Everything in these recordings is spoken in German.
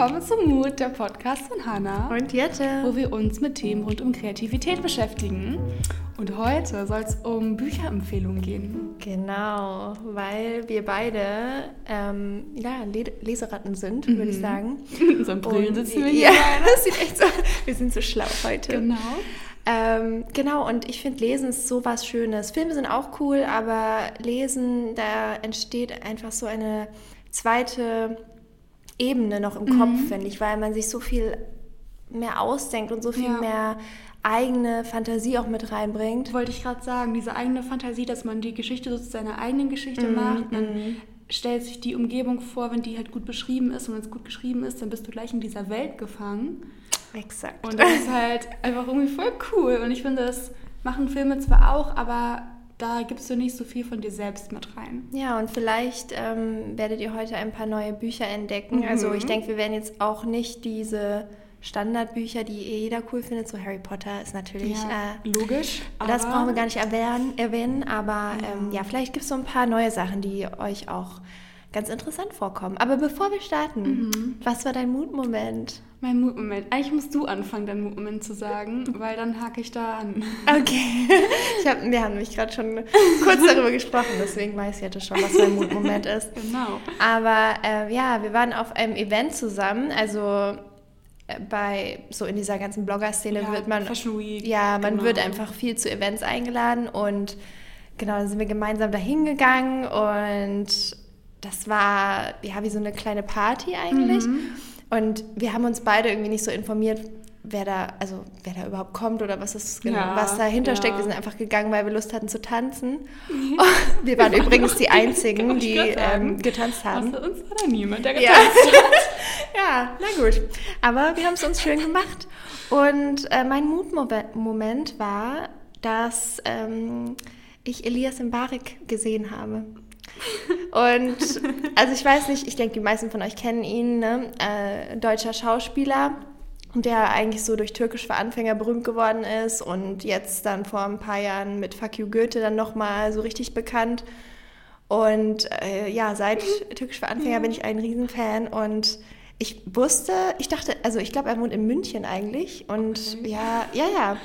willkommen zum Mut, der Podcast von Hannah. Und Jette. Wo wir uns mit Themen rund um Kreativität beschäftigen. Und heute soll es um Bücherempfehlungen gehen. Genau, weil wir beide ähm, ja, Leseratten sind, mhm. würde ich sagen. In unseren Brillen sitzen wir hier. Ja, das sieht echt so. Wir sind so schlau heute. Genau. Ähm, genau, und ich finde, Lesen ist so was Schönes. Filme sind auch cool, aber Lesen, da entsteht einfach so eine zweite Ebene noch im mhm. Kopf, finde ich, weil man sich so viel mehr ausdenkt und so viel ja. mehr eigene Fantasie auch mit reinbringt. Wollte ich gerade sagen, diese eigene Fantasie, dass man die Geschichte so zu seiner eigenen Geschichte mhm. macht. Man mhm. stellt sich die Umgebung vor, wenn die halt gut beschrieben ist und wenn es gut geschrieben ist, dann bist du gleich in dieser Welt gefangen. Exakt. Und das ist halt einfach irgendwie voll cool. Und ich finde, das machen Filme zwar auch, aber da gibst du nicht so viel von dir selbst mit rein. Ja, und vielleicht ähm, werdet ihr heute ein paar neue Bücher entdecken. Mhm. Also ich denke, wir werden jetzt auch nicht diese Standardbücher, die eh jeder cool findet, so Harry Potter ist natürlich ja, äh, logisch. Das brauchen wir gar nicht erwähnen, erwähnen aber ja, ähm, ja vielleicht gibt es so ein paar neue Sachen, die euch auch ganz interessant vorkommen. Aber bevor wir starten, mhm. was war dein Mutmoment? Mein Mutmoment. Eigentlich musst du anfangen, deinen Mutmoment zu sagen, weil dann hake ich da an. Okay. Ich hab, wir haben nämlich gerade schon kurz darüber gesprochen, deswegen weiß ich jetzt schon, was mein Mutmoment ist. Genau. Aber äh, ja, wir waren auf einem Event zusammen, also äh, bei so in dieser ganzen Blogger-Szene ja, wird man Week, ja man genau. wird einfach viel zu Events eingeladen und genau dann sind wir gemeinsam dahin gegangen und das war ja wie so eine kleine Party eigentlich. Mhm. Und wir haben uns beide irgendwie nicht so informiert, wer da, also wer da überhaupt kommt oder was das genau, ja, was dahinter ja. steckt. Wir sind einfach gegangen, weil wir Lust hatten zu tanzen. wir waren übrigens die einzigen, die ähm, getanzt haben. Außer uns war da niemand, der getanzt ja. hat. ja, na gut. Aber wir haben es uns schön gemacht. Und äh, mein Mutmoment war, dass ähm, ich Elias Mbarek gesehen habe. Und also ich weiß nicht, ich denke, die meisten von euch kennen ihn, ne? äh, deutscher Schauspieler, der eigentlich so durch Türkisch für Anfänger berühmt geworden ist und jetzt dann vor ein paar Jahren mit Fuck You Goethe dann nochmal so richtig bekannt. Und äh, ja, seit Türkisch für Anfänger bin ich ein Riesenfan und ich wusste, ich dachte, also ich glaube, er wohnt in München eigentlich und okay. ja, ja, ja.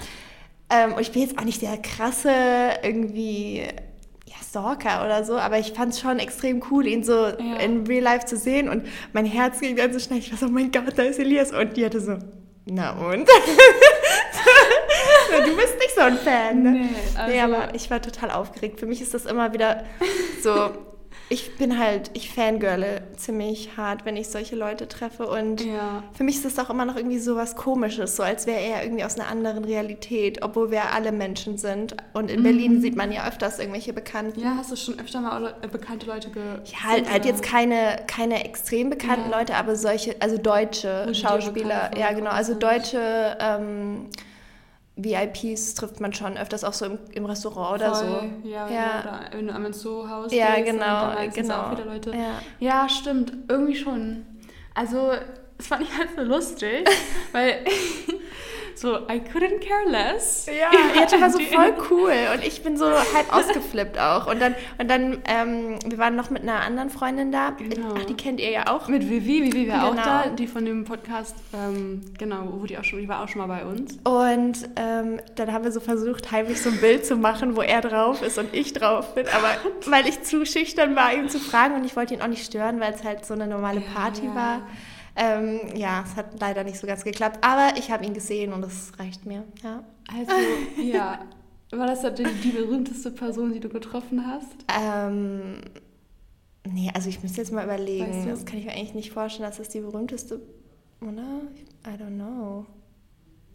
Ähm, und ich bin jetzt auch nicht der krasse irgendwie Stalker oder so, aber ich fand es schon extrem cool, ihn so ja. in Real Life zu sehen und mein Herz ging dann so schnell. Ich war so, oh mein Gott, da ist Elias. Und die hatte so, na und? du bist nicht so ein Fan, ne? Nee, also nee, aber ich war total aufgeregt. Für mich ist das immer wieder so ich bin halt, ich fangirle ziemlich hart, wenn ich solche Leute treffe. Und ja. für mich ist das auch immer noch irgendwie so was Komisches, so als wäre er irgendwie aus einer anderen Realität, obwohl wir alle Menschen sind. Und in mhm. Berlin sieht man ja öfters irgendwelche Bekannten. Ja, hast du schon öfter mal äh, bekannte Leute ge Ja, halt, halt jetzt keine, keine extrem bekannten ja. Leute, aber solche, also deutsche Schauspieler. Ja, genau, also deutsche. Ähm, VIPs trifft man schon öfters auch so im, im Restaurant Voll, oder so. Ja, ja. oder du am Zoo-Haus Ja, genau, genau. Auch viele Leute. Ja. ja, stimmt, irgendwie schon. Also, es fand ich halt so lustig, weil so, I couldn't care less. Ja, Jette war so voll cool und ich bin so halb ausgeflippt auch. Und dann, und dann ähm, wir waren noch mit einer anderen Freundin da. Genau. Ach, die kennt ihr ja auch. Mit Vivi, Vivi war genau. auch da, die von dem Podcast, ähm, genau, wo die auch schon, die war auch schon mal bei uns. Und ähm, dann haben wir so versucht, heimlich so ein Bild zu machen, wo er drauf ist und ich drauf bin. Aber weil ich zu schüchtern war, ihn zu fragen und ich wollte ihn auch nicht stören, weil es halt so eine normale Party ja. war. Ähm, ja, es hat leider nicht so ganz geklappt, aber ich habe ihn gesehen und das reicht mir. Ja. Also, ja. War das die, die berühmteste Person, die du getroffen hast? Ähm, nee, also ich müsste jetzt mal überlegen. Weißt du? Das kann ich mir eigentlich nicht vorstellen, dass das die berühmteste, oder? I don't know.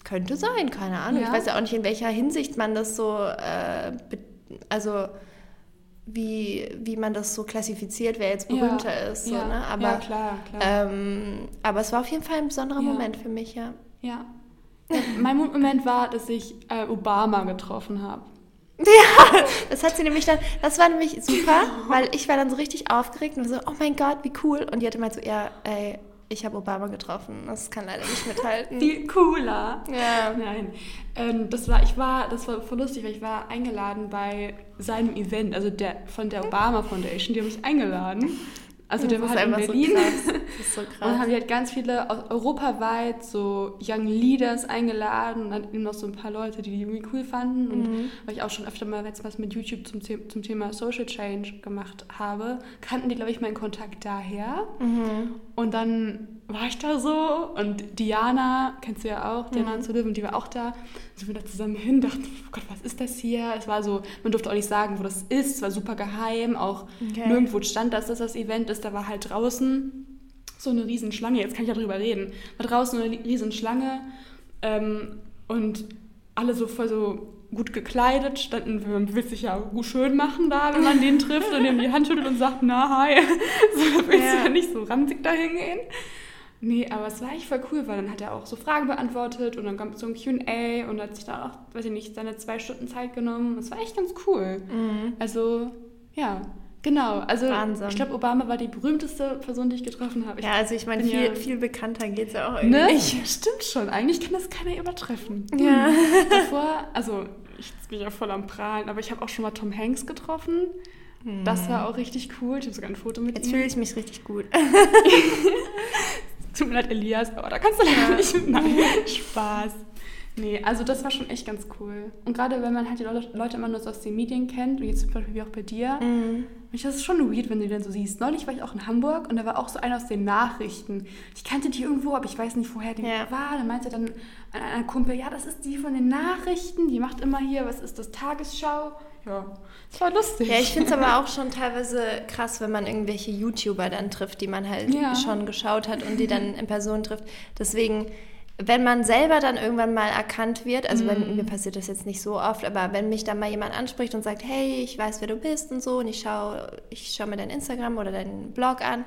Könnte sein, keine Ahnung. Ja. Ich weiß ja auch nicht, in welcher Hinsicht man das so, äh, also wie, wie man das so klassifiziert, wer jetzt berühmter ja, ist. So, ja, ne? aber, ja, klar, klar. Ähm, aber es war auf jeden Fall ein besonderer. Moment für mich, ja. Ja. mein Moment war, dass ich äh, Obama getroffen habe. Ja, das hat sie nämlich dann, das war nämlich super, weil ich war dann so richtig aufgeregt und so, oh mein Gott, wie cool. Und die hatte mal so, ja, ey, ich habe Obama getroffen. Das kann leider nicht mithalten. Viel cooler. Ja. Nein. Ähm, das war, ich war, das war voll lustig, weil ich war eingeladen bei seinem Event, also der von der Obama Foundation, die haben mich eingeladen. Also der war halt in Berlin. So Das ist so krass. Und dann haben die halt ganz viele europaweit so Young Leaders eingeladen und dann eben noch so ein paar Leute, die die irgendwie cool fanden. Und Mhm. weil ich auch schon öfter mal jetzt was mit YouTube zum, zum Thema Social Change gemacht habe, kannten die, glaube ich, meinen Kontakt daher. Mhm. Und dann war ich da so und Diana, kennst du ja auch, Diana Mhm. zu Live, die war auch da. Sind wir da zusammen hin, dachten, oh Gott, was ist das hier? Es war so, man durfte auch nicht sagen, wo das ist, es war super geheim, auch Okay. nirgendwo stand, dass das das Event ist, da war halt draußen so eine Riesenschlange, jetzt kann ich ja drüber reden, war draußen eine Riesenschlange ähm, und alle so voll so gut gekleidet, standen, man will sich ja gut schön machen da, wenn man den trifft und ihm die Hand schüttelt und sagt, na, hi. So, willst Ja. du ja nicht so ranzig da hingehen. Nee, aber es war echt voll cool, weil dann hat er auch so Fragen beantwortet und dann kam so ein Q&A und hat sich da auch, weiß ich nicht, seine zwei Stunden Zeit genommen. Das war echt ganz cool. Mhm. Also, ja, genau. Also, Wahnsinn. ich glaube, Obama war die berühmste Person, die ich getroffen habe. Ich Ja, also ich meine, viel, ja- viel bekannter geht es ja auch irgendwie Ne? nicht. Stimmt schon. Eigentlich kann das keiner übertreffen. Ja. Hm. Davor, also ich bin ja voll am Prahlen, aber ich habe auch schon mal Tom Hanks getroffen. Das war auch richtig cool. Ich habe sogar ein Foto mit Jetzt ihm. fühle ich mich richtig gut. Tut mir leid, Elias, aber da kannst du leider nicht. Nein, Spaß. Nee, also das war schon echt ganz cool. Und gerade wenn man halt die Leute, immer nur so aus den Medien kennt, wie jetzt zum Beispiel wie auch bei dir, Mhm. ich das ist schon weird, wenn du die dann so siehst. Neulich war ich auch in Hamburg und da war auch so einer aus den Nachrichten. Ich kannte die irgendwo, aber ich weiß nicht, woher die Ja. war. Dann meinte dann ein, ein Kumpel, ja, das ist die von den Nachrichten, die macht immer hier, was ist das, Tagesschau? Ja, das war lustig. Ja, ich finde es aber auch schon teilweise krass, wenn man irgendwelche YouTuber dann trifft, die man halt Ja. schon geschaut hat und die dann in Person trifft. Deswegen, wenn man selber dann irgendwann mal erkannt wird, also wenn, mir passiert das jetzt nicht so oft, aber wenn mich dann mal jemand anspricht und sagt, hey, ich weiß, wer du bist und so, und ich schaue ich schau mir dein Instagram oder deinen Blog an,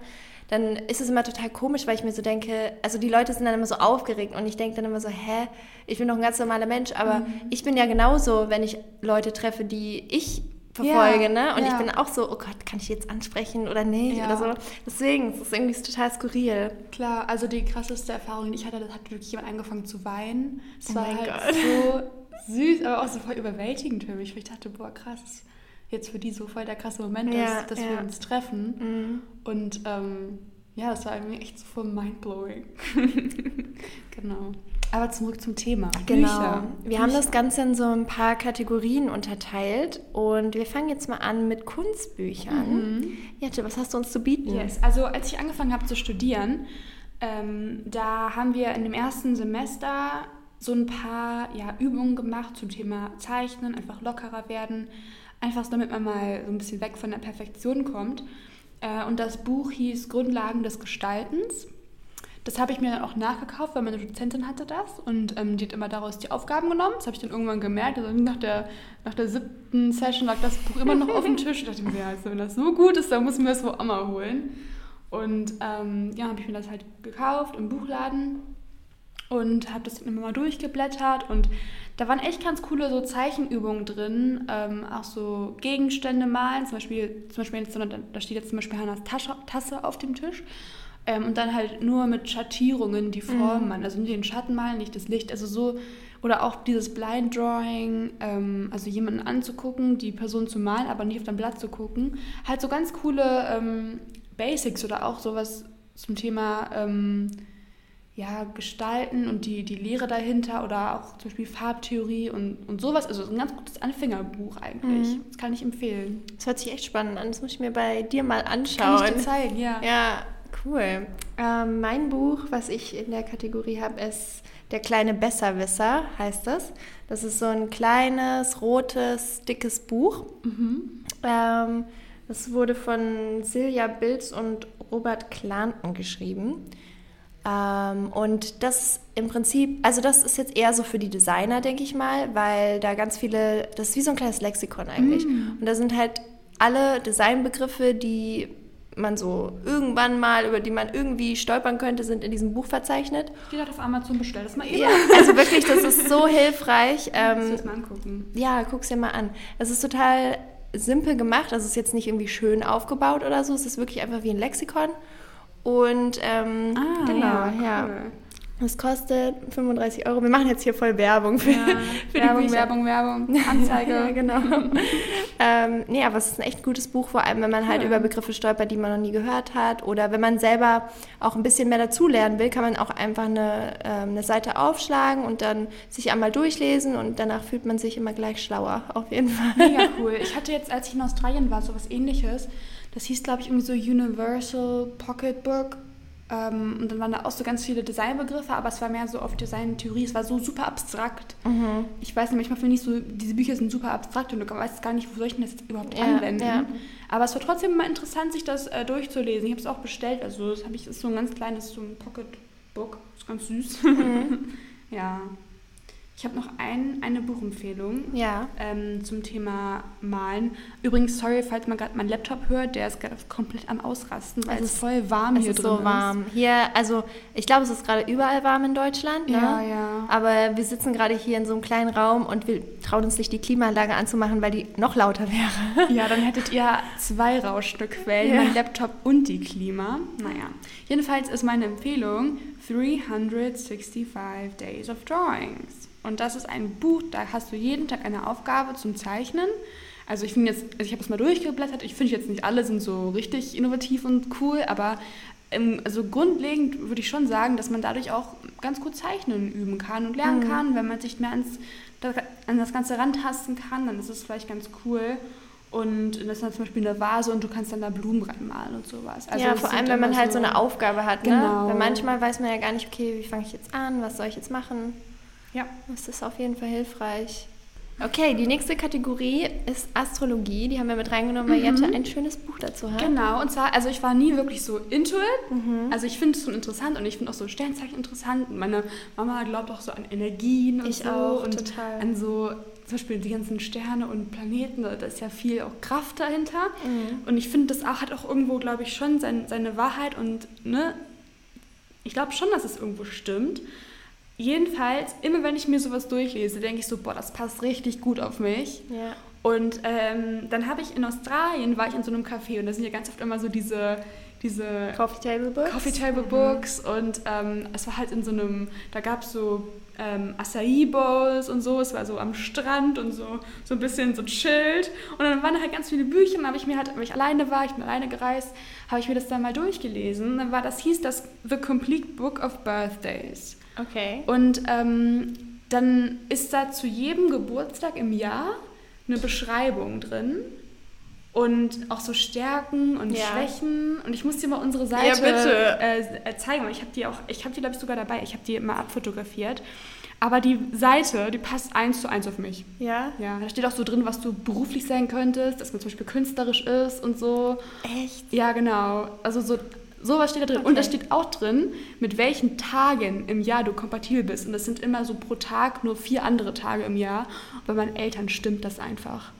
dann ist es immer total komisch, weil ich mir so denke, also die Leute sind dann immer so aufgeregt und ich denke dann immer so, hä, ich bin doch ein ganz normaler Mensch, aber Mhm. ich bin ja genauso, wenn ich Leute treffe, die ich verfolge, Ja, ne? Und ja. ich bin auch so, oh Gott, kann ich jetzt ansprechen oder nicht Ja. oder so. Deswegen, es ist irgendwie total skurril. Klar, also die krasseste Erfahrung, die ich hatte, das hat wirklich jemand angefangen zu weinen. Es Oh war halt Gott. so süß, aber auch so voll überwältigend für mich. weil Ich dachte, boah, krass, jetzt für die so voll der krasse Moment, ist, dass wir uns treffen. Mhm. Und ähm, ja, das war irgendwie echt so voll mindblowing. genau. Aber zurück zum Thema. Genau. Bücher. Wir haben Bücher. das Ganze in so ein paar Kategorien unterteilt und wir fangen jetzt mal an mit Kunstbüchern. Jette, was hast du uns zu bieten? Yes. Also als ich angefangen habe zu studieren, ähm, da haben wir in dem ersten Semester so ein paar ja, Übungen gemacht zum Thema Zeichnen, einfach lockerer werden, einfach so, damit man mal so ein bisschen weg von der Perfektion kommt. Äh, und das Buch hieß Grundlagen des Gestaltens. Das habe ich mir dann auch nachgekauft, weil meine Dozentin hatte das und ähm, die hat immer daraus die Aufgaben genommen. Das habe ich dann irgendwann gemerkt. Also nach der, nach der siebten Session lag das Buch immer noch auf dem Tisch. Ich dachte mir, also wenn das so gut ist, dann muss ich mir das wohl auch mal holen. Und ähm, ja, habe ich mir das halt gekauft im Buchladen und habe das immer mal durchgeblättert und da waren echt ganz coole so Zeichenübungen drin, ähm, auch so Gegenstände malen, zum Beispiel, zum Beispiel da steht jetzt zum Beispiel Hannas Tasche, Tasse auf dem Tisch ähm, und dann halt nur mit Schattierungen die Form malen, also nur den Schatten malen, nicht das Licht, also so oder auch dieses Blind Drawing, ähm, also jemanden anzugucken, die Person zu malen, aber nicht auf dein Blatt zu gucken, halt so ganz coole ähm, Basics oder auch sowas zum Thema ähm, ja, Gestalten und die, die Lehre dahinter oder auch zum Beispiel Farbtheorie und, und sowas. Also ein ganz gutes Anfängerbuch eigentlich. Das kann ich empfehlen. Das hört sich echt spannend an. Das muss ich mir bei dir mal Kann anschauen. ich dir zeigen, ja. Ja, cool. Ähm, mein Buch, was ich in der Kategorie habe, ist Der kleine Besserwisser, heißt das. Das ist so ein kleines, rotes, dickes Buch. Ähm, das wurde von Silja Bilz und Robert Klanten geschrieben. Ähm, und das im Prinzip, also das ist jetzt eher so für die Designer, denke ich mal, weil da ganz viele, das ist wie so ein kleines Lexikon eigentlich. Und da sind halt alle Designbegriffe, die man so irgendwann mal, über die man irgendwie stolpern könnte, sind in diesem Buch verzeichnet. Die hat auf Amazon bestellt. Das mal eben. Ja, also wirklich, das ist so hilfreich. Kannst du Ähm, das mal angucken. ja, guck's dir mal an. Es ist total simpel gemacht, also es ist jetzt nicht irgendwie schön aufgebaut oder so, es ist wirklich einfach wie ein Lexikon. Und ähm, genau, ja. cool. Das kostet 35 Euro. Wir machen jetzt hier voll Werbung für, Ja, für Werbung. Werbung, Werbung, Anzeige. ja, genau. ähm, nee, aber es ist ein echt gutes Buch, vor allem wenn man halt Ja. über Begriffe stolpert, die man noch nie gehört hat. Oder wenn man selber auch ein bisschen mehr dazulernen will, kann man auch einfach eine, ähm, eine Seite aufschlagen und dann sich einmal durchlesen und danach fühlt man sich immer gleich schlauer, auf jeden Fall. Mega cool. Ich hatte jetzt, als ich in Australien war, so was ähnliches. Das hieß, glaube ich, irgendwie so Universal Pocketbook. Ähm, und dann waren da auch so ganz viele Designbegriffe, aber es war mehr so auf Design-Theorie. Es war so super abstrakt. Mhm. Ich weiß nicht, manchmal finde ich so, diese Bücher sind super abstrakt und du weißt gar nicht, wo soll ich denn das überhaupt Ja, anwenden. ja. Aber es war trotzdem mal interessant, sich das äh, durchzulesen. Ich habe es auch bestellt. Also das, hab ich, das ist so ein ganz kleines so ein Pocketbook. Ist ganz süß. Mhm. ja. Ich habe noch ein, eine Buchempfehlung Ja. ähm, zum Thema Malen. Übrigens, sorry, falls man gerade meinen Laptop hört, der ist gerade komplett am Ausrasten, weil Es es, ist- voll warm Es hier ist drin so warm. Hier, also ich glaube, es ist gerade überall warm in Deutschland. Ne? Ja, ja. Aber wir sitzen gerade hier in so einem kleinen Raum und wir trauen uns nicht, die Klimaanlage anzumachen, weil die noch lauter wäre. Ja, dann hättet ihr zwei Rauschstückquellen, Ja. mein Laptop und die Klima. Naja, jedenfalls ist meine Empfehlung 365 Days of Drawings. Und das ist ein Buch, da hast du jeden Tag eine Aufgabe zum Zeichnen. Also ich finde jetzt, also ich habe es mal durchgeblättert, ich finde jetzt nicht alle sind so richtig innovativ und cool, aber ähm, also grundlegend würde ich schon sagen, dass man dadurch auch ganz gut zeichnen üben kann und lernen Mhm. kann. Wenn man sich mehr ans, an das Ganze rantasten kann, dann ist es vielleicht ganz cool. Und das ist dann zum Beispiel eine Vase und du kannst dann da Blumen reinmalen und sowas. Also ja, vor allem, wenn man halt so eine Aufgabe hat. Ne? Genau. Weil manchmal weiß man ja gar nicht, okay, wie fange ich jetzt an, was soll ich jetzt machen. Ja. Das ist auf jeden Fall hilfreich. Okay, die nächste Kategorie ist Astrologie. Die haben wir mit reingenommen, weil Mhm. Jette ein schönes Buch dazu hat. Genau, und zwar, also ich war nie wirklich so into it. Mhm. Also ich finde es schon interessant und ich finde auch so Sternzeichen interessant. Und meine Mama glaubt auch so an Energien und Ich so. auch, und total. an so zum Beispiel die ganzen Sterne und Planeten, da ist ja viel auch Kraft dahinter. Mhm. Und ich finde, das auch, hat auch irgendwo, glaube ich, schon sein, seine Wahrheit und ne, ich glaube schon, dass es irgendwo stimmt. Jedenfalls, immer wenn ich mir sowas durchlese, denke ich so, boah, das passt richtig gut auf mich. Ja. Und ähm, dann habe ich in Australien, war ich in so einem Café und da sind ja ganz oft immer so diese, diese Coffee Table Books. Coffee Table Books und ähm, es war halt in so einem, da gab es so ähm, Acai Bowls und so, es war so am Strand und so, so ein bisschen so chillt und dann waren da halt ganz viele Bücher und habe ich mir halt, weil ich alleine war, ich bin alleine gereist, habe ich mir das dann mal durchgelesen. Dann war das, hieß das The Complete Book of Birthdays. Okay. Und ähm, dann ist da zu jedem Geburtstag im Jahr eine Beschreibung drin. Und auch so Stärken und Ja. Schwächen. Und ich muss dir mal unsere Seite bitte. Äh, äh, zeigen. Ich habe die auch, ich habe die glaube ich sogar dabei. Ich habe die mal abfotografiert. Aber die Seite, die passt eins zu eins auf mich. Ja. Ja, da steht auch so drin, was du beruflich sein könntest, dass man zum Beispiel künstlerisch ist und so. Echt? Ja, genau. Also so sowas steht da drin. Okay. Und da steht auch drin, mit welchen Tagen im Jahr du kompatibel bist. Und das sind immer so pro Tag nur vier andere Tage im Jahr. Und bei meinen Eltern stimmt das einfach.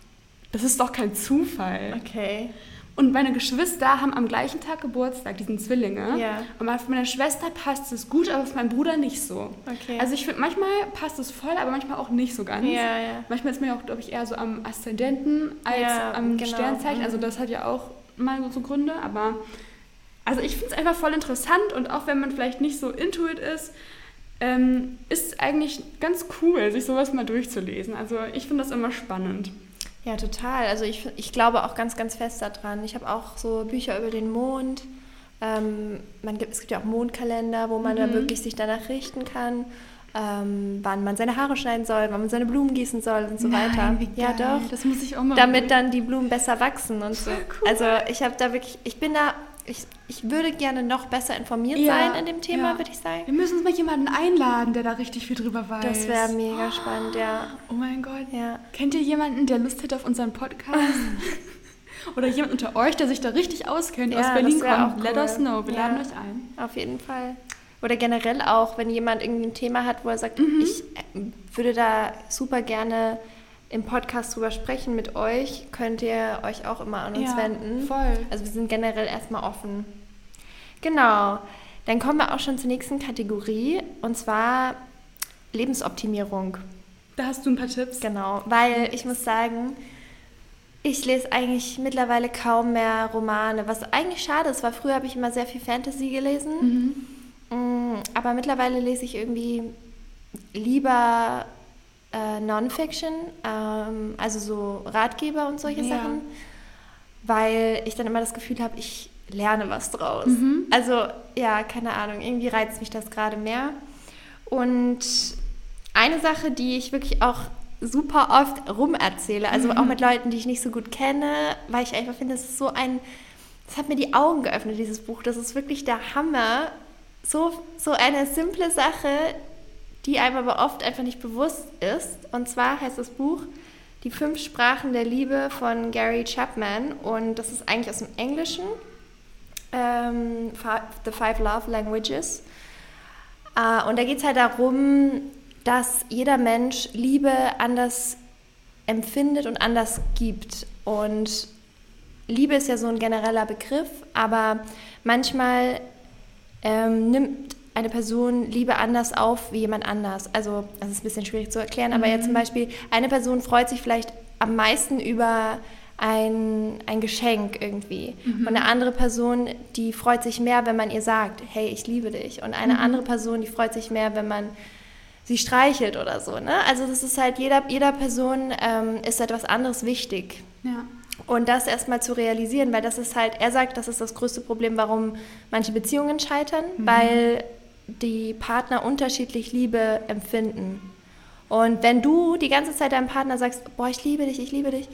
Das ist doch kein Zufall. Okay. Und meine Geschwister haben am gleichen Tag Geburtstag, die sind Zwillinge. Ja. Und für meine Schwester passt es gut, aber für meinen Bruder nicht so. Okay. Also ich finde, manchmal passt es voll, aber manchmal auch nicht so ganz. Ja, ja. Manchmal ist man ja auch, glaube ich, eher so am Aszendenten als am genau. Sternzeichen. Also Mhm. das hat ja auch mal so Gründe, aber also ich finde es einfach voll interessant und auch wenn man vielleicht nicht so into it ist, ähm, ist es eigentlich ganz cool, sich sowas mal durchzulesen. Also ich finde das immer spannend. Ja, total. Also ich, ich glaube auch ganz, ganz fest daran. Ich habe auch so Bücher über den Mond. Ähm, man gibt, es gibt ja auch Mondkalender, wo man dann Mhm. wirklich sich danach richten kann, ähm, wann man seine Haare schneiden soll, wann man seine Blumen gießen soll und so weiter. Ja, doch. Das muss ich auch mal Damit dann die Blumen besser wachsen und so. Cool. Also ich habe da wirklich, ich bin da, ich, ich würde gerne noch besser informiert Ja, sein in dem Thema, ja. würde ich sagen. Wir müssen uns mal jemanden einladen, der da richtig viel drüber weiß. Das wäre mega spannend, ja. Oh mein Gott. Ja. Kennt ihr jemanden, der Lust hätte auf unseren Podcast? Oder jemand unter euch, der sich da richtig auskennt, Ja, aus Berlin kommt? auch Let cool. us know, wir laden euch ein. Auf jeden Fall. Oder generell auch, wenn jemand irgendwie ein Thema hat, wo er sagt, ich äh, würde da super gerne im Podcast drüber sprechen mit euch, könnt ihr euch auch immer an uns Ja, wenden. voll. Also wir sind generell erstmal offen. Genau. Dann kommen wir auch schon zur nächsten Kategorie und zwar Lebensoptimierung. Da hast du ein paar Tipps. Genau, weil ich muss sagen, ich lese eigentlich mittlerweile kaum mehr Romane, was eigentlich schade ist, weil früher habe ich immer sehr viel Fantasy gelesen. Mhm. Mm, aber mittlerweile lese ich irgendwie lieber äh, Non-Fiction, ähm, also so Ratgeber und solche Ja. Sachen, weil ich dann immer das Gefühl habe, ich lerne was draus. Mhm. Also ja, keine Ahnung, irgendwie reizt mich das gerade mehr. Und eine Sache, die ich wirklich auch super oft rumerzähle, also Mhm. auch mit Leuten, die ich nicht so gut kenne, weil ich einfach finde, es ist so ein, das hat mir die Augen geöffnet, dieses Buch. Das ist wirklich der Hammer. So, so eine simple Sache, die einem aber oft einfach nicht bewusst ist. Und zwar heißt das Buch Die fünf Sprachen der Liebe von Gary Chapman. Und das ist eigentlich aus dem Englischen. Ähm, The Five Love Languages. Äh, und da geht es halt darum, dass jeder Mensch Liebe anders empfindet und anders gibt. Und Liebe ist ja so ein genereller Begriff, aber manchmal ähm, nimmt eine Person Liebe anders auf wie jemand anders. Also, das ist ein bisschen schwierig zu erklären, aber jetzt zum Beispiel, eine Person freut sich vielleicht am meisten über ein, ein Geschenk irgendwie. Und eine andere Person, die freut sich mehr, wenn man ihr sagt, hey, ich liebe dich. Und eine andere Person, die freut sich mehr, wenn man sie streichelt oder so. Ne? Also das ist halt, jeder, jeder Person ähm, ist etwas anderes wichtig. Ja. Und das erstmal zu realisieren, weil das ist halt, er sagt, das ist das größte Problem, warum manche Beziehungen scheitern, weil die Partner unterschiedlich Liebe empfinden. Und wenn du die ganze Zeit deinem Partner sagst, boah, ich liebe dich, ich liebe dich,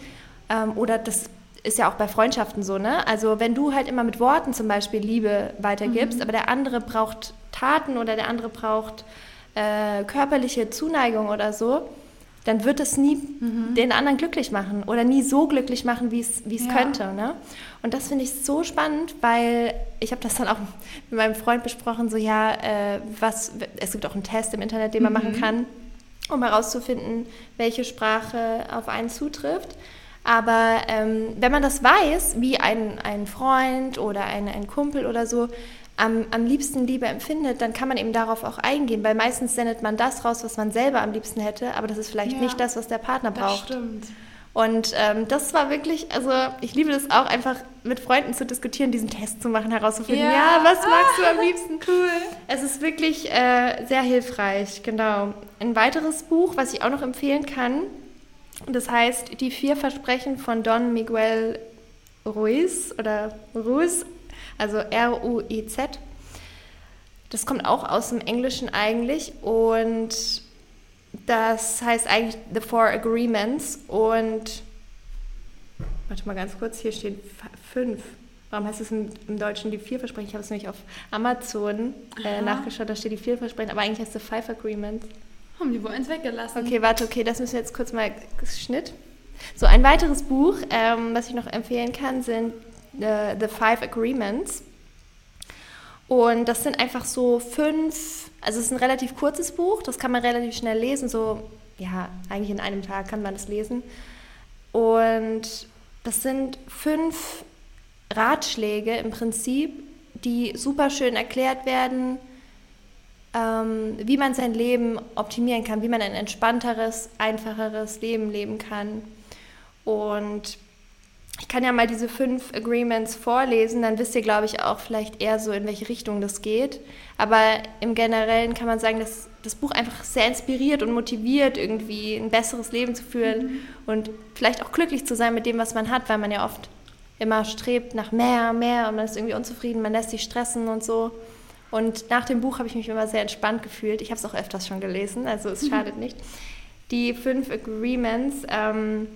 ähm, oder das ist ja auch bei Freundschaften so, ne? Also wenn du halt immer mit Worten zum Beispiel Liebe weitergibst, aber der andere braucht Taten oder der andere braucht äh, körperliche Zuneigung oder so, dann wird es nie den anderen glücklich machen oder nie so glücklich machen, wie es wie es Ja. könnte. Ne? Und das finde ich so spannend, weil ich habe das dann auch mit meinem Freund besprochen, so ja, äh, was, es gibt auch einen Test im Internet, den man machen kann, um herauszufinden, welche Sprache auf einen zutrifft. Aber ähm, wenn man das weiß, wie ein, ein Freund oder ein, ein Kumpel oder so am, am liebsten Liebe empfindet, dann kann man eben darauf auch eingehen, weil meistens sendet man das raus, was man selber am liebsten hätte, aber das ist vielleicht Ja. nicht das, was der Partner Das braucht. stimmt. Und ähm, das war wirklich, also ich liebe das auch einfach mit Freunden zu diskutieren, diesen Test zu machen, herauszufinden, ja, Ja. was magst du am liebsten? Cool. Es ist wirklich äh, sehr hilfreich, genau. Ein weiteres Buch, was ich auch noch empfehlen kann, das heißt Die vier Versprechen von Don Miguel Ruiz oder Ruiz, also R-U-I-Z. Das kommt auch aus dem Englischen eigentlich und das heißt eigentlich The Four Agreements und warte mal ganz kurz, hier steht f- fünf. Warum heißt es im, im Deutschen die vier Versprechen? Ich habe es nämlich auf Amazon äh, nachgeschaut, da steht die vier Versprechen, aber eigentlich heißt es Five Agreements. Haben die wohl eins weggelassen. Okay, warte, okay, das müssen wir jetzt kurz mal Schnitt. So, ein weiteres Buch, ähm, was ich noch empfehlen kann, sind äh, The Five Agreements. Und das sind einfach so fünf, also es ist ein relativ kurzes Buch, das kann man relativ schnell lesen, so, ja, eigentlich in einem Tag kann man das lesen. Und das sind fünf Ratschläge im Prinzip, die super schön erklärt werden, ähm, wie man sein Leben optimieren kann, wie man ein entspannteres, einfacheres Leben leben kann. Und ich kann ja mal diese fünf Agreements vorlesen, dann wisst ihr, glaube ich, auch vielleicht eher so, in welche Richtung das geht. Aber im Generellen kann man sagen, dass das Buch einfach sehr inspiriert und motiviert, irgendwie ein besseres Leben zu führen und vielleicht auch glücklich zu sein mit dem, was man hat, weil man ja oft immer strebt nach mehr, mehr und man ist irgendwie unzufrieden, man lässt sich stressen und so. Und nach dem Buch habe ich mich immer sehr entspannt gefühlt. Ich habe es auch öfters schon gelesen, also es schadet nicht. Die fünf Agreements, ähm,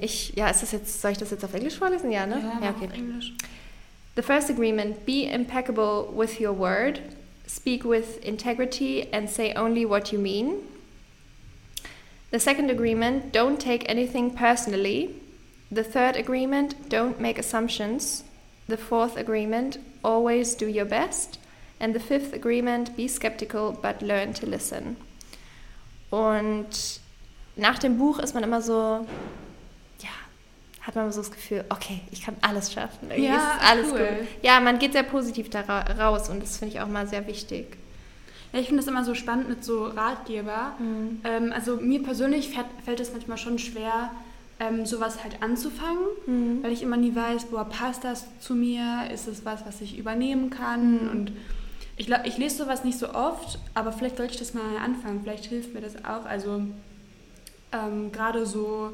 ich, ja, ist das jetzt, soll ich das jetzt auf Englisch vorlesen? Ja, ne? Ja, okay. auf Englisch. The first agreement be impeccable with your word, speak with integrity, and say only what you mean. The second agreement don't take anything personally. The third agreement don't make assumptions. The fourth agreement always do your best. And the fifth agreement be skeptical but learn to listen. Und nach dem Buch ist man immer so, ja, hat man so das Gefühl, okay, ich kann alles schaffen. Irgendwie Ja, alles cool. gut. Ja, man geht sehr positiv da ra raus und das finde ich auch mal sehr wichtig. Ja, ich finde das immer so spannend mit so Ratgeber. Mhm. Ähm, also mir persönlich fällt, fällt es manchmal schon schwer, ähm, sowas halt anzufangen, mhm. weil ich immer nie weiß, boah, passt das zu mir? Ist es was, was ich übernehmen kann? Mhm. Und ich glaube, ich lese sowas nicht so oft, aber vielleicht sollte ich das mal anfangen. Vielleicht hilft mir das auch. Also ähm, gerade so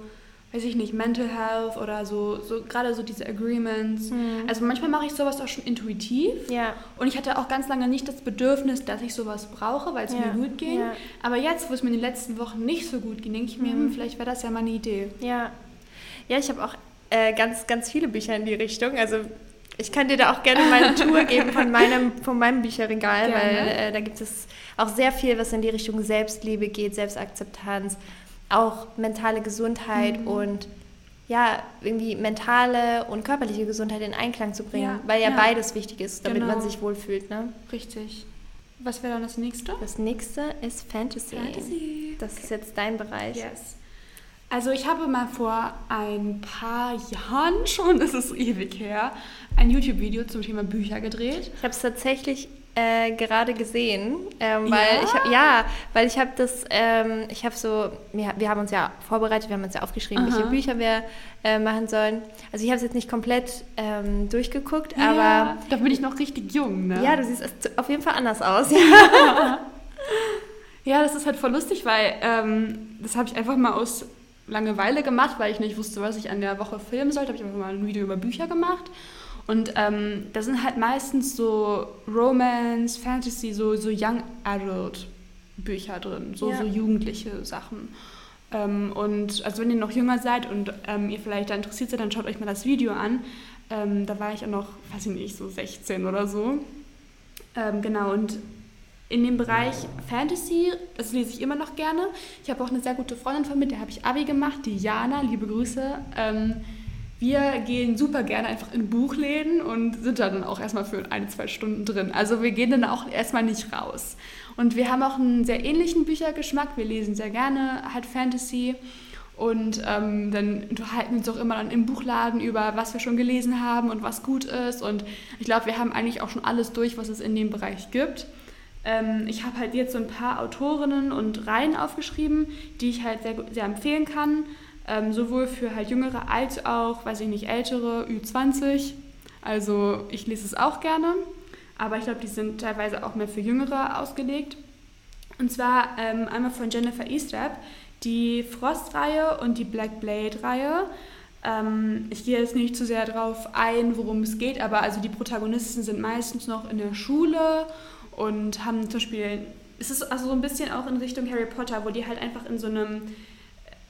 weiß ich nicht, Mental Health oder so, so gerade so diese Agreements. Mhm. Also manchmal mache ich sowas auch schon intuitiv. Ja. Und ich hatte auch ganz lange nicht das Bedürfnis, dass ich sowas brauche, weil es ja. mir gut ging. Ja. Aber jetzt, wo es mir in den letzten Wochen nicht so gut ging, denke ich mir, mhm. hm, vielleicht wäre das ja mal eine Idee. Ja. Ja, ich habe auch äh, ganz, ganz viele Bücher in die Richtung. Also ich kann dir da auch gerne mal eine Tour geben von meinem, von meinem Bücherregal, gerne. weil äh, da gibt es auch sehr viel, was in die Richtung Selbstliebe geht, Selbstakzeptanz auch mentale Gesundheit mhm. und ja, irgendwie mentale und körperliche Gesundheit in Einklang zu bringen, ja, weil ja, ja, beides wichtig ist, damit genau. man sich wohlfühlt. Ne? Richtig. Was wäre dann das nächste? Das nächste ist Fantasy. Fantasy. Das ist jetzt dein Bereich. Yes. Also ich habe mal vor ein paar Jahren schon, das ist ewig her, ein YouTube-Video zum Thema Bücher gedreht. Ich habe es tatsächlich äh, gerade gesehen, ähm, weil ja? ich ja, weil ich habe das, ähm, ich habe so, wir, wir haben uns ja vorbereitet, wir haben uns ja aufgeschrieben, Aha. welche Bücher wir äh, machen sollen. Also ich habe es jetzt nicht komplett ähm, durchgeguckt, ja, aber da bin ich noch richtig jung, ne? Ja, du siehst auf jeden Fall anders aus. Ja, ja das ist halt voll lustig, weil ähm, das habe ich einfach mal aus Langeweile gemacht, weil ich nicht wusste, was ich an der Woche filmen sollte. Habe ich einfach mal ein Video über Bücher gemacht und ähm, da sind halt meistens so Romance, Fantasy, so, so Young Adult Bücher drin, so, ja. so jugendliche Sachen. Ähm, und also wenn ihr noch jünger seid und ähm, ihr vielleicht da interessiert seid, dann schaut euch mal das Video an. Ähm, da war ich auch noch, weiß ich nicht, so 16 oder so. Ähm, genau, und in dem Bereich Fantasy, das lese ich immer noch gerne. Ich habe auch eine sehr gute Freundin von mir, der habe ich Abi gemacht, die Jana, liebe Grüße. Wir gehen super gerne einfach in Buchläden und sind da dann auch erstmal für ein, zwei Stunden drin. Also wir gehen dann auch erstmal nicht raus. Und wir haben auch einen sehr ähnlichen Büchergeschmack. Wir lesen sehr gerne halt Fantasy. Und ähm, dann unterhalten wir uns auch immer dann im Buchladen über, was wir schon gelesen haben und was gut ist. Und ich glaube, wir haben eigentlich auch schon alles durch, was es in dem Bereich gibt. Ähm, ich habe halt jetzt so ein paar Autorinnen und Reihen aufgeschrieben, die ich halt sehr, sehr empfehlen kann. Ähm, sowohl für halt Jüngere als auch, weiß ich nicht, Ältere, Ü20. Also ich lese es auch gerne, aber ich glaube, die sind teilweise auch mehr für Jüngere ausgelegt. Und zwar ähm, einmal von Jennifer Eastrap, die Frost-Reihe und die Black Blade-Reihe. Ähm, ich gehe jetzt nicht zu sehr darauf ein, worum es geht, aber also die Protagonisten sind meistens noch in der Schule und haben zum Beispiel, es ist also so ein bisschen auch in Richtung Harry Potter, wo die halt einfach in so einem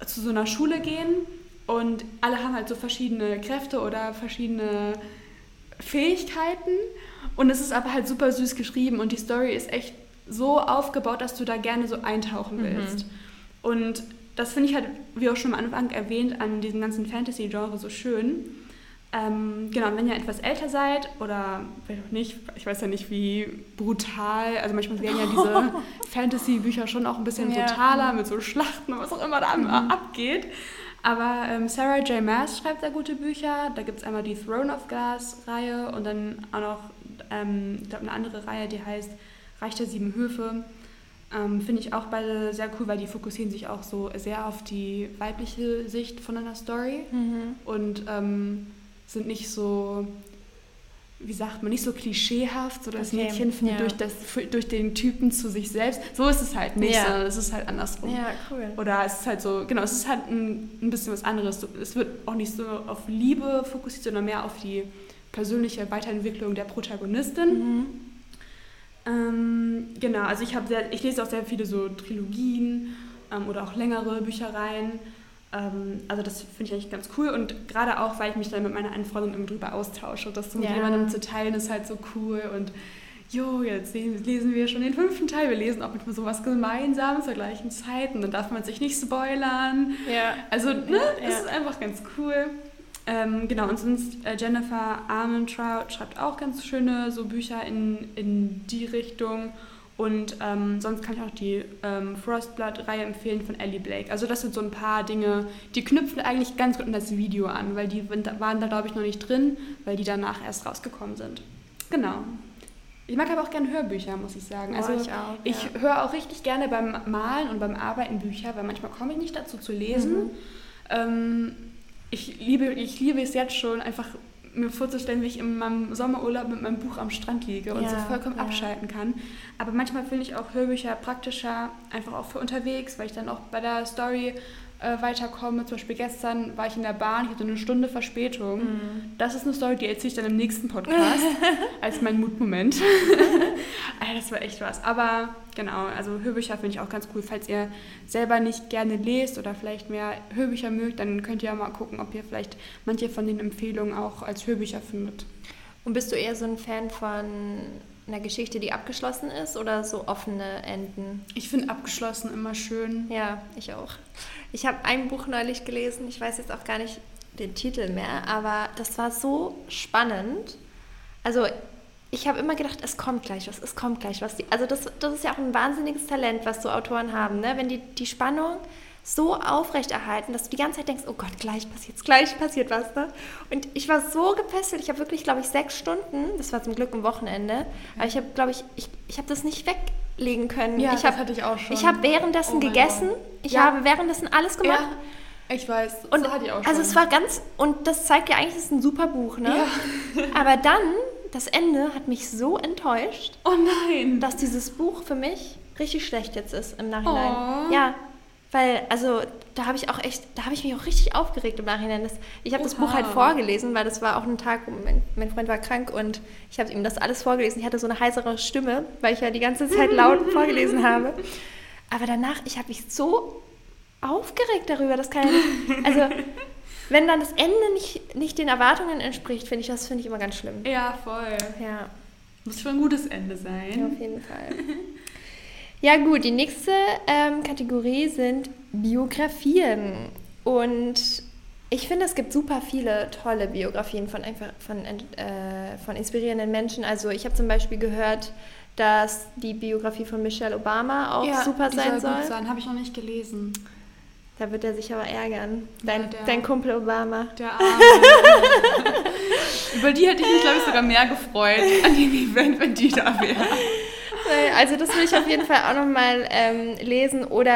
zu so einer Schule gehen und alle haben halt so verschiedene Kräfte oder verschiedene Fähigkeiten und es ist aber halt super süß geschrieben und die Story ist echt so aufgebaut, dass du da gerne so eintauchen mhm. willst. Mhm. Und das finde ich halt, wie auch schon am Anfang erwähnt, an diesem ganzen Fantasy-Genre so schön ähm, genau, und wenn ihr etwas älter seid oder vielleicht auch nicht, ich weiß ja nicht, wie brutal, also manchmal werden ja diese Fantasy-Bücher schon auch ein bisschen ja. brutaler mit so Schlachten und was auch immer da mhm. abgeht. Aber ähm, Sarah J. Maas schreibt sehr gute Bücher. Da gibt es einmal die Throne of Glass-Reihe und dann auch noch ähm, ich glaub, eine andere Reihe, die heißt Reich der Sieben Höfe. Ähm, Finde ich auch beide sehr cool, weil die fokussieren sich auch so sehr auf die weibliche Sicht von einer Story. Mhm. Und ähm, sind nicht so, wie sagt man, nicht so klischeehaft, so das okay. Mädchen findet ja. durch, das, durch den Typen zu sich selbst. So ist es halt nicht, ja. sondern es ist halt andersrum. Ja, cool. Oder es ist halt so, genau, es ist halt ein, ein bisschen was anderes. Es wird auch nicht so auf Liebe fokussiert, sondern mehr auf die persönliche Weiterentwicklung der Protagonistin. Mhm. Ähm, genau, also ich, sehr, ich lese auch sehr viele so Trilogien ähm, oder auch längere Büchereien. Ähm, also das finde ich eigentlich ganz cool und gerade auch, weil ich mich dann mit meiner einen Freundin immer drüber austausche. Das so mit ja. jemandem zu teilen ist halt so cool und jo, jetzt lesen wir schon den fünften Teil. Wir lesen auch mit so was Gemeinsames zur gleichen Zeit und dann darf man sich nicht spoilern. Ja. Also, ne, ja, ja. ist einfach ganz cool. Ähm, genau, und sonst äh, Jennifer Armentrout schreibt auch ganz schöne so Bücher in, in die Richtung. Und ähm, sonst kann ich auch die ähm, Frostblood-Reihe empfehlen von Ellie Blake. Also das sind so ein paar Dinge, die knüpfen eigentlich ganz gut an das Video an, weil die waren da, glaube ich, noch nicht drin, weil die danach erst rausgekommen sind. Genau. Ich mag aber auch gerne Hörbücher, muss ich sagen. Also oh, ich, auch, ich ja. höre auch richtig gerne beim Malen und beim Arbeiten Bücher, weil manchmal komme ich nicht dazu zu lesen. Mhm. Ähm, ich, liebe, ich liebe es jetzt schon, einfach mir vorzustellen, wie ich in meinem Sommerurlaub mit meinem Buch am Strand liege und Ja, so vollkommen ja. abschalten kann. Aber manchmal finde ich auch Hörbücher praktischer, einfach auch für unterwegs, weil ich dann auch bei der Story äh, weiterkomme. Zum Beispiel gestern war ich in der Bahn, ich hatte eine Stunde Verspätung. Mhm. Das ist eine Story, die erzähle ich dann im nächsten Podcast als mein Mutmoment. Alter, das war echt was. Aber genau, also Hörbücher finde ich auch ganz cool. Falls ihr selber nicht gerne lest oder vielleicht mehr Hörbücher mögt, dann könnt ihr ja mal gucken, ob ihr vielleicht manche von den Empfehlungen auch als Hörbücher findet. Und bist du eher so ein Fan von einer Geschichte, die abgeschlossen ist oder so offene Enden? Ich finde abgeschlossen immer schön. Ja, ich auch. Ich habe ein Buch neulich gelesen, ich weiß jetzt auch gar nicht den Titel mehr, aber das war so spannend. Also ich habe immer gedacht, es kommt gleich was, es kommt gleich was. Also das, das ist ja auch ein wahnsinniges Talent, was so Autoren haben, ne? wenn die die Spannung so aufrechterhalten, dass du die ganze Zeit denkst, oh Gott, gleich passiert gleich passiert was. Ne? Und ich war so gefesselt, ich habe wirklich, glaube ich, sechs Stunden, das war zum Glück am Wochenende, aber ich habe, glaube ich, ich, ich habe das nicht weglegen können. Ja, ich das hab, hatte ich auch schon. Ich habe währenddessen Oh gegessen, Gott. ich Ja. habe währenddessen alles gemacht. Ja, ich weiß. Und so hatte ich auch schon. also es war ganz, und das zeigt ja eigentlich, es ist ein super Buch, ne? Ja. Aber dann, das Ende hat mich so enttäuscht, Oh nein. dass dieses Buch für mich richtig schlecht jetzt ist im Nachhinein. Oh. Ja, weil, also da habe ich auch echt, da habe ich mich auch richtig aufgeregt im Nachhinein. Das, ich habe das. Buch halt vorgelesen, weil das war auch ein Tag, wo mein, mein Freund war krank und ich habe ihm das alles vorgelesen. Ich hatte so eine heisere Stimme, weil ich ja die ganze Zeit laut vorgelesen habe. Aber danach, ich habe mich so aufgeregt darüber, das kann ja nicht, also wenn dann das Ende nicht, nicht den Erwartungen entspricht, finde ich, das finde ich immer ganz schlimm. Ja, voll. Ja. Muss schon ein gutes Ende Ja, sein. auf jeden Fall. Ja gut, die nächste ähm, Kategorie sind Biografien. Und ich finde, es gibt super viele tolle Biografien von, einfach, von, äh, von inspirierenden Menschen. Also ich habe zum Beispiel gehört, dass die Biografie von Michelle Obama auch super die sein soll. soll. Gut sein. Habe ich noch nicht gelesen. Da wird er sich aber ärgern. Dein, Ja, der- dein Kumpel Obama. Der Arme. Über die hätte ich mich, glaube ich, sogar mehr gefreut an dem Event, wenn die da wäre. Also das will ich auf jeden Fall auch nochmal ähm, lesen. Oder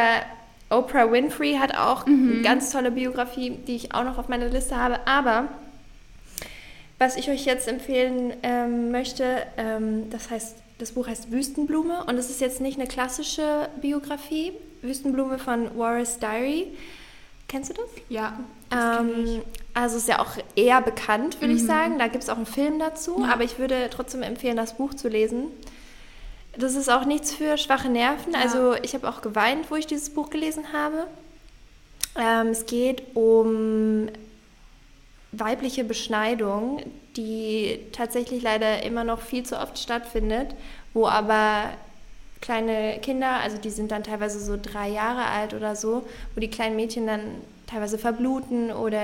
Oprah Winfrey hat auch eine ganz tolle Biografie, die ich auch noch auf meiner Liste habe. Aber was ich euch jetzt empfehlen ähm, möchte, ähm, das heißt, das Buch heißt Wüstenblume und es ist jetzt nicht eine klassische Biografie. Wüstenblume von Warris Diary. Kennst du das? Ja, das kenn ich. Ähm, also ist ja auch eher bekannt, würde ich Mhm. sagen. Da gibt es auch einen Film dazu, Ja. aber ich würde trotzdem empfehlen, das Buch zu lesen. Das ist auch nichts für schwache Nerven. Ja. Also ich habe auch geweint, wo ich dieses Buch gelesen habe. Ähm, es geht um weibliche Beschneidung, die tatsächlich leider immer noch viel zu oft stattfindet, wo aber kleine Kinder, also die sind dann teilweise so drei Jahre alt oder so, wo die kleinen Mädchen dann teilweise verbluten oder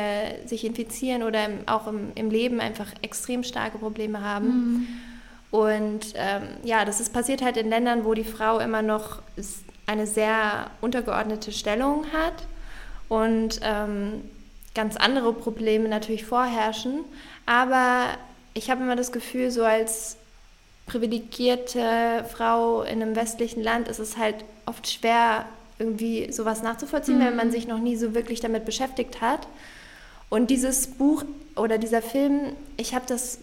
sich infizieren oder auch im, im Leben einfach extrem starke Probleme haben. Mhm. Und ähm, ja, das ist passiert halt in Ländern, wo die Frau immer noch eine sehr untergeordnete Stellung hat und ähm, ganz andere Probleme natürlich vorherrschen. Aber ich habe immer das Gefühl, so als privilegierte Frau in einem westlichen Land ist es halt oft schwer, irgendwie sowas nachzuvollziehen, wenn man sich noch nie so wirklich damit beschäftigt hat. Und dieses Buch oder dieser Film, ich habe das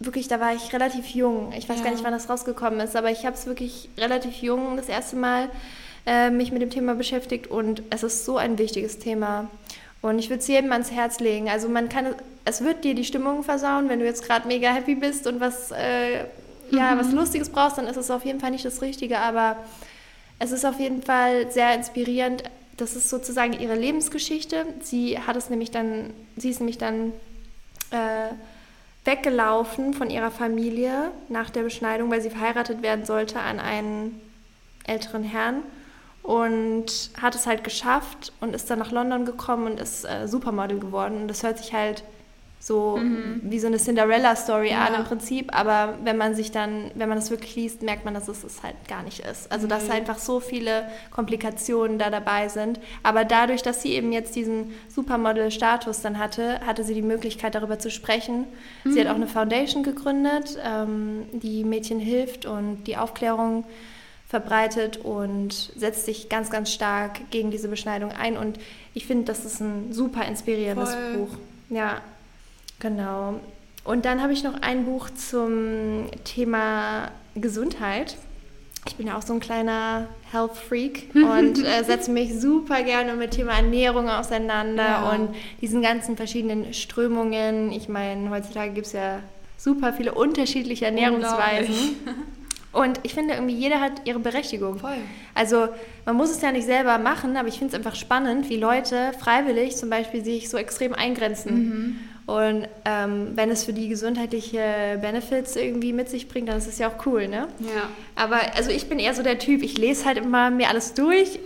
wirklich, da war ich relativ jung. Ich weiß Ja. gar nicht, wann das rausgekommen ist, aber ich habe es wirklich relativ jung das erste Mal äh, mich mit dem Thema beschäftigt und es ist so ein wichtiges Thema. Und ich würde es jedem ans Herz legen. Also man kann, es wird dir die Stimmung versauen, wenn du jetzt gerade mega happy bist und was, äh, ja, was Lustiges brauchst, dann ist es auf jeden Fall nicht das Richtige, aber es ist auf jeden Fall sehr inspirierend. Das ist sozusagen ihre Lebensgeschichte. Sie hat es nämlich dann, sie ist nämlich dann äh, weggelaufen von ihrer Familie nach der Beschneidung, weil sie verheiratet werden sollte an einen älteren Herrn und hat es halt geschafft und ist dann nach London gekommen und ist äh, Supermodel geworden. Und das hört sich halt so wie so eine Cinderella-Story Ja. an im Prinzip, aber wenn man sich dann, wenn man das wirklich liest, merkt man, dass es es halt gar nicht ist. Also dass Nee. einfach so viele Komplikationen da dabei sind. Aber dadurch, dass sie eben jetzt diesen Supermodel-Status dann hatte, hatte sie die Möglichkeit, darüber zu sprechen. Sie hat auch eine Foundation gegründet, ähm, die Mädchen hilft und die Aufklärung verbreitet und setzt sich ganz, ganz stark gegen diese Beschneidung ein. Und ich finde, das ist ein super inspirierendes Voll. Buch. Ja, genau. Und dann habe ich noch ein Buch zum Thema Gesundheit. Ich bin ja auch so ein kleiner Health Freak und äh, setze mich super gerne mit Thema Ernährung auseinander Ja. und diesen ganzen verschiedenen Strömungen. Ich meine, heutzutage gibt es ja super viele unterschiedliche Ernährungsweisen. Und ich finde irgendwie, jeder hat ihre Berechtigung. Voll. Also man muss es ja nicht selber machen, aber ich finde es einfach spannend, wie Leute freiwillig zum Beispiel sich so extrem eingrenzen. Mhm. Und ähm, wenn es für die gesundheitliche Benefits irgendwie mit sich bringt, dann ist es ja auch cool, ne? Ja. Aber also ich bin eher so der Typ, ich lese halt immer mir alles durch,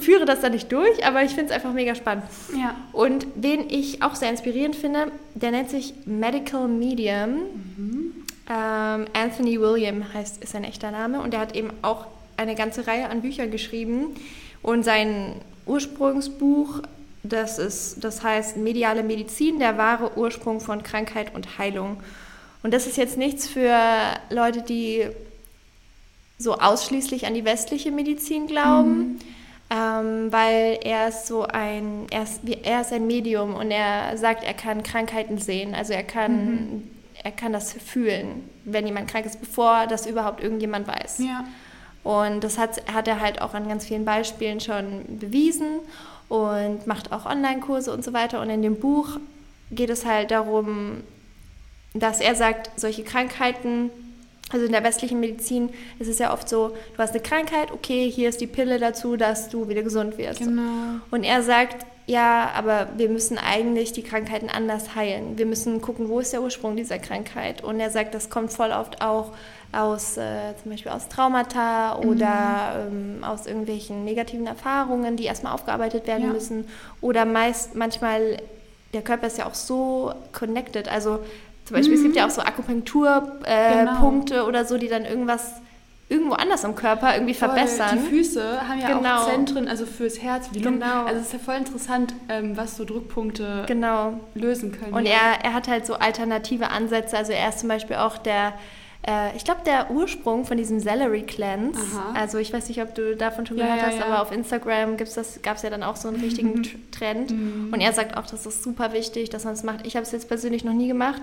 führe das dann nicht durch, aber ich finde es einfach mega spannend. Ja. Und wen ich auch sehr inspirierend finde, der nennt sich Medical Medium. Ähm, Anthony William heißt, ist sein echter Name und der hat eben auch eine ganze Reihe an Büchern geschrieben. Und sein Ursprungsbuch, das, ist, das heißt Mediale Medizin, der wahre Ursprung von Krankheit und Heilung. Und das ist jetzt nichts für Leute, die so ausschließlich an die westliche Medizin glauben, ähm, weil er ist so ein, er ist, er ist ein Medium und er sagt, er kann Krankheiten sehen, also er kann, er kann das fühlen, wenn jemand krank ist, bevor das überhaupt irgendjemand weiß. Ja. Und das hat, hat er halt auch an ganz vielen Beispielen schon bewiesen und macht auch Online-Kurse und so weiter. Und in dem Buch geht es halt darum, dass er sagt, solche Krankheiten, also in der westlichen Medizin ist es ja oft so, du hast eine Krankheit, okay, hier ist die Pille dazu, dass du wieder gesund wirst. Genau. Und er sagt, ja, aber wir müssen eigentlich die Krankheiten anders heilen. Wir müssen gucken, wo ist der Ursprung dieser Krankheit. Und er sagt, das kommt voll oft auch aus äh, zum Beispiel aus Traumata oder ähm, aus irgendwelchen negativen Erfahrungen, die erstmal aufgearbeitet werden Ja. müssen. Oder meist manchmal, der Körper ist ja auch so connected. Also zum Beispiel, es gibt ja auch so Akupunkturpunkte äh, Genau. Oder so, die dann irgendwas irgendwo anders im Körper irgendwie Voll. verbessern. Die Füße haben ja Genau. auch Zentren, also fürs Herz, für die Lungen. Genau. Also es ist ja voll interessant, ähm, was so Druckpunkte Genau. lösen können. Und er, er hat halt so alternative Ansätze. Also er ist zum Beispiel auch der, äh, ich glaube, der Ursprung von diesem Celery Cleanse. Aha. Also ich weiß nicht, ob du davon schon Ja, gehört hast, ja. aber auf Instagram gab es ja dann auch so einen richtigen T- Trend. Mhm. Und er sagt auch, das ist super wichtig, dass man es macht. Ich habe es jetzt persönlich noch nie gemacht.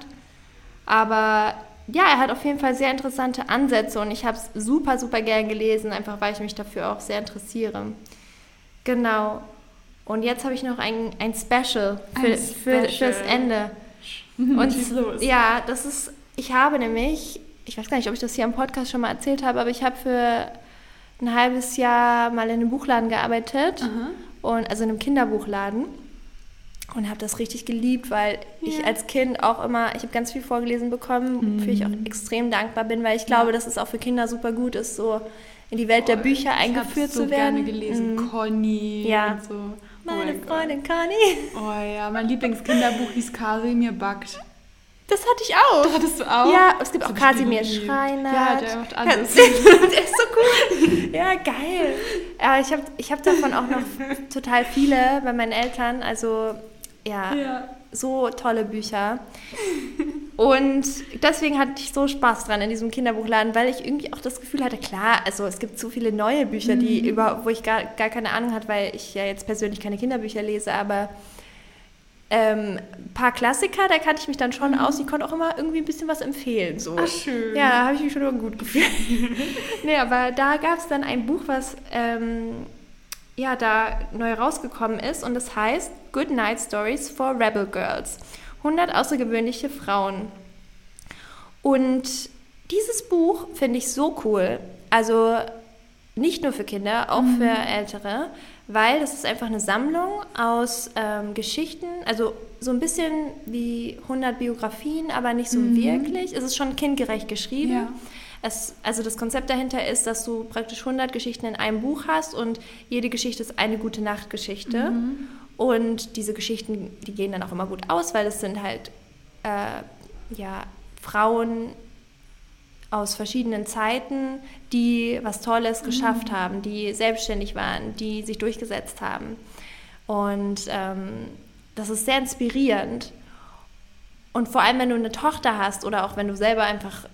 Aber ja, er hat auf jeden Fall sehr interessante Ansätze und ich habe es super, super gern gelesen, einfach weil ich mich dafür auch sehr interessiere. Genau. Und jetzt habe ich noch ein, ein Special, für, Ein Für, Special. fürs Ende. Und Schieß los. ja, das ist, ich habe nämlich, ich weiß gar nicht, ob ich das hier im Podcast schon mal erzählt habe, aber ich habe für ein halbes Jahr mal in einem Buchladen gearbeitet, Aha. und, also in einem Kinderbuchladen. Und habe das richtig geliebt, weil ich Ja. als Kind auch immer, ich habe ganz viel vorgelesen bekommen, wofür ich auch extrem dankbar bin, weil ich glaube, Ja. dass es auch für Kinder super gut ist, so in die Welt der Voll. Bücher Ich eingeführt so zu werden. gerne gelesen. Mm. Conny Ja. und so. Oh Meine mein Gott. Freundin Conny. Oh ja, mein Lieblingskinderbuch hieß Kasimir backt. Das hatte ich auch. Das hattest du auch? Ja, es gibt Das auch ich Kasimir geliebt. Schreinert. Ja, der macht alles. der ist so cool. Ja, geil. Ja, ich habe ich hab davon auch noch total viele bei meinen Eltern. Also, ja, Ja. so tolle Bücher. Und deswegen hatte ich so Spaß dran in diesem Kinderbuchladen, weil ich irgendwie auch das Gefühl hatte, klar, also es gibt so viele neue Bücher, die über, wo ich gar, gar keine Ahnung hatte, weil ich ja jetzt persönlich keine Kinderbücher lese, aber ähm, ein paar Klassiker, da kannte ich mich dann schon aus. Die konnte auch immer irgendwie ein bisschen was empfehlen. So. Ach, schön. Ja, da habe ich mich schon immer gut gefühlt. nee, aber da gab es dann ein Buch, was ähm, ja da neu rausgekommen ist und das heißt Good Night Stories for Rebel Girls. 100 außergewöhnliche Frauen. Und dieses Buch finde ich so cool. Also nicht nur für Kinder, auch für Ältere, weil das ist einfach eine Sammlung aus ähm, Geschichten, also so ein bisschen wie 100 Biografien, aber nicht so wirklich. Es ist schon kindgerecht geschrieben. Ja. Es, also das Konzept dahinter ist, dass du praktisch 100 Geschichten in einem Buch hast und jede Geschichte ist eine gute Nachtgeschichte. Und diese Geschichten, die gehen dann auch immer gut aus, weil es sind halt äh, ja, Frauen aus verschiedenen Zeiten, die was Tolles geschafft haben, die selbstständig waren, die sich durchgesetzt haben. Und ähm, das ist sehr inspirierend. Und vor allem, wenn du eine Tochter hast oder auch wenn du selber einfach äh,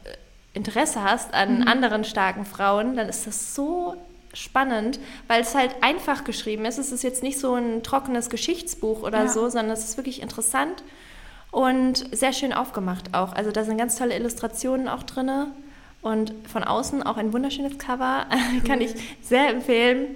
Interesse hast an Mhm. anderen starken Frauen, dann ist das so spannend, weil es halt einfach geschrieben ist. Es ist jetzt nicht so ein trockenes Geschichtsbuch oder Ja. so, sondern es ist wirklich interessant und sehr schön aufgemacht auch. Also da sind ganz tolle Illustrationen auch drin und von außen auch ein wunderschönes Cover. Kann ich sehr empfehlen.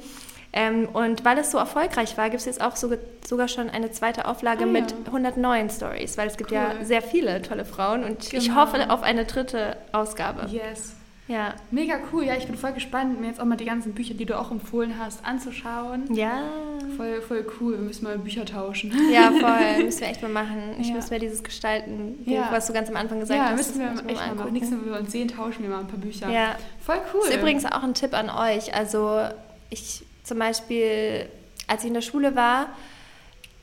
Ähm, und weil es so erfolgreich war, gibt es jetzt auch sogar, sogar schon eine zweite Auflage Ah, ja. mit 109 Stories, weil es gibt ja Cool. sehr viele tolle Frauen und ich Genau. hoffe auf eine dritte Ausgabe. Yes. Ja. Mega cool. Ja, ich bin voll gespannt, mir jetzt auch mal die ganzen Bücher, die du auch empfohlen hast, anzuschauen. Ja. Voll, voll cool. Wir müssen mal Bücher tauschen. Ja, voll. Müssen wir echt mal machen. Ich Ja. muss mir dieses Gestalten, Ja. was du ganz am Anfang gesagt ja, hast, müssen wir ich echt mal machen. angucken. Nächstes Mal, wenn wir uns sehen, tauschen wir mal ein paar Bücher. Ja. Voll cool. Das ist übrigens auch ein Tipp an euch. Also ich zum Beispiel, als ich in der Schule war,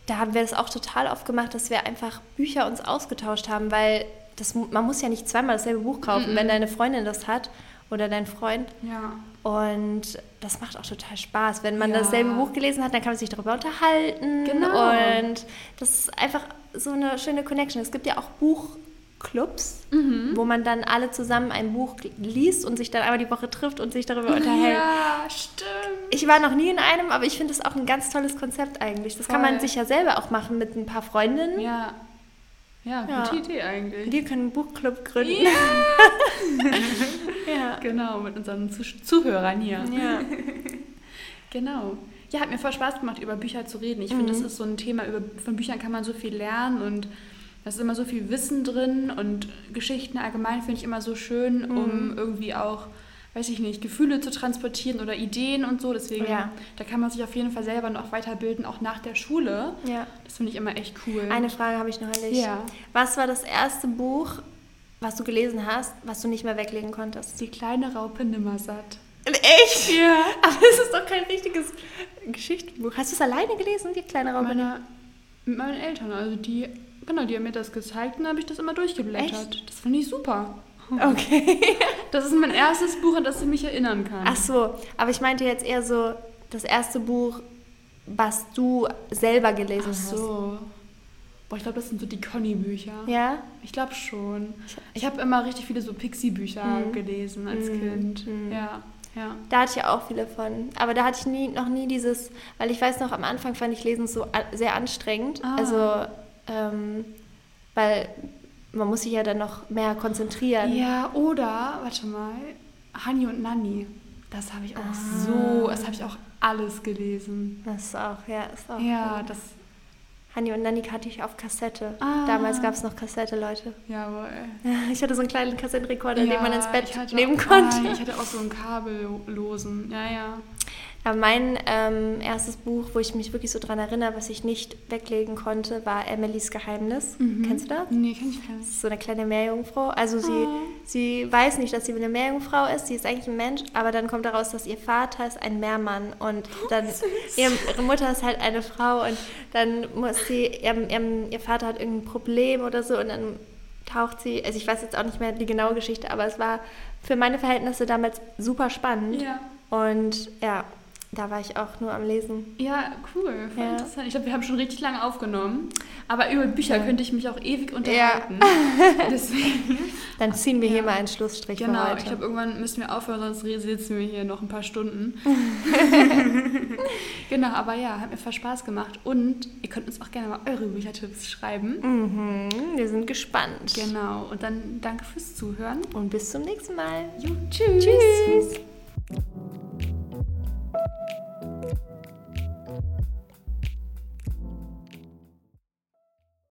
da haben wir das auch total oft gemacht, dass wir einfach Bücher uns ausgetauscht haben, weil das, man muss ja nicht zweimal dasselbe Buch kaufen, Mhm. wenn deine Freundin das hat oder dein Freund. Ja. Und das macht auch total Spaß. Wenn man Ja. dasselbe Buch gelesen hat, dann kann man sich darüber unterhalten. Genau. Und das ist einfach so eine schöne Connection. Es gibt ja auch Buchclubs, Mhm. wo man dann alle zusammen ein Buch liest und sich dann einmal die Woche trifft und sich darüber unterhält. Ja, stimmt. Ich war noch nie in einem, aber ich finde das auch ein ganz tolles Konzept eigentlich. Das kann man Voll. sich ja selber auch machen mit ein paar Freundinnen. Ja. Ja, Ja. gute Idee eigentlich. Die können einen Buchclub gründen. Ja. Ja. Genau, mit unseren Zuh Zuhörern hier. ja. Genau. Ja, hat mir voll Spaß gemacht, über Bücher zu reden. Ich finde, Mhm. das ist so ein Thema, über, von Büchern kann man so viel lernen und da ist immer so viel Wissen drin und Geschichten allgemein finde ich immer so schön, um Mhm. irgendwie auch, weiß ich nicht, Gefühle zu transportieren oder Ideen und so. Deswegen, Ja. da kann man sich auf jeden Fall selber noch weiterbilden, auch nach der Schule. ja. Das finde ich immer echt cool. Eine Frage habe ich noch an dich. Ja. Was war das erste Buch, was du gelesen hast, was du nicht mehr weglegen konntest? Die kleine Raupe Nimmersatt. Echt? Ja. Aber es ist doch kein richtiges Geschichtenbuch. Hast du es alleine gelesen, die kleine Raupe? Meine, mit meinen Eltern, also die, genau, die haben mir das gezeigt und dann habe ich das immer durchgeblättert. Das finde ich super. Okay. Das ist mein erstes Buch, an das ich mich erinnern kann. Ach so, aber ich meinte jetzt eher so das erste Buch, was du selber gelesen Ach so. Boah, ich glaube, das sind so die Conny-Bücher. hast. Ja? Ich glaube schon. Ich habe immer richtig viele so Pixie-Bücher Mhm. gelesen als Mhm. Kind. Mhm. Ja, ja. Da hatte ich ja auch viele von. Aber da hatte ich nie, noch nie dieses, weil ich weiß noch, am Anfang fand ich Lesen so sehr anstrengend. Ah. Also, ähm, weil man muss sich ja dann noch mehr konzentrieren. Ja, oder, warte mal, Hani und Nanni. Das habe ich auch Ah. so, das habe ich auch alles gelesen. Das ist auch, ja, ist auch. Ja, cool. das, Hanni und Nanni hatte ich auf Kassette. Ah. Damals gab es noch Kassette, Leute. jawohl. Ich hatte so einen kleinen Kassettenrekorder, den Ja, man ins Bett nehmen auch, konnte. Ah, ich hatte auch so einen kabellosen, ja, ja. Aber mein ähm, erstes Buch, wo ich mich wirklich so dran erinnere, was ich nicht weglegen konnte, war Emilys Geheimnis. Mhm. Kennst du das? Nee, kenn ich gar Das nicht. ist so eine kleine Meerjungfrau. Also sie, Oh. sie weiß nicht, dass sie eine Meerjungfrau ist. Sie ist eigentlich ein Mensch, aber dann kommt daraus, dass ihr Vater ist ein Meermann und dann ihre, ihre Mutter ist halt eine Frau und dann muss sie, ihr, ihr, ihr Vater hat irgendein Problem oder so und dann taucht sie, also ich weiß jetzt auch nicht mehr die genaue Geschichte, aber es war für meine Verhältnisse damals super spannend Ja. und ja, da war ich auch nur am Lesen. Ja, cool, voll Ja. interessant. Ich glaube, wir haben schon richtig lange aufgenommen, aber über Bücher Ja. könnte ich mich auch ewig unterhalten. Deswegen, Dann ziehen wir Ja. hier mal einen Schlussstrich genau, ich glaube, irgendwann müssen wir aufhören, sonst sitzen wir hier noch ein paar Stunden. genau, aber ja, hat mir voll Spaß gemacht und ihr könnt uns auch gerne mal eure Büchertipps schreiben. mhm, wir sind gespannt. Genau, und dann danke fürs Zuhören. Und bis zum nächsten Mal. Jo, tschüss. Tschüss.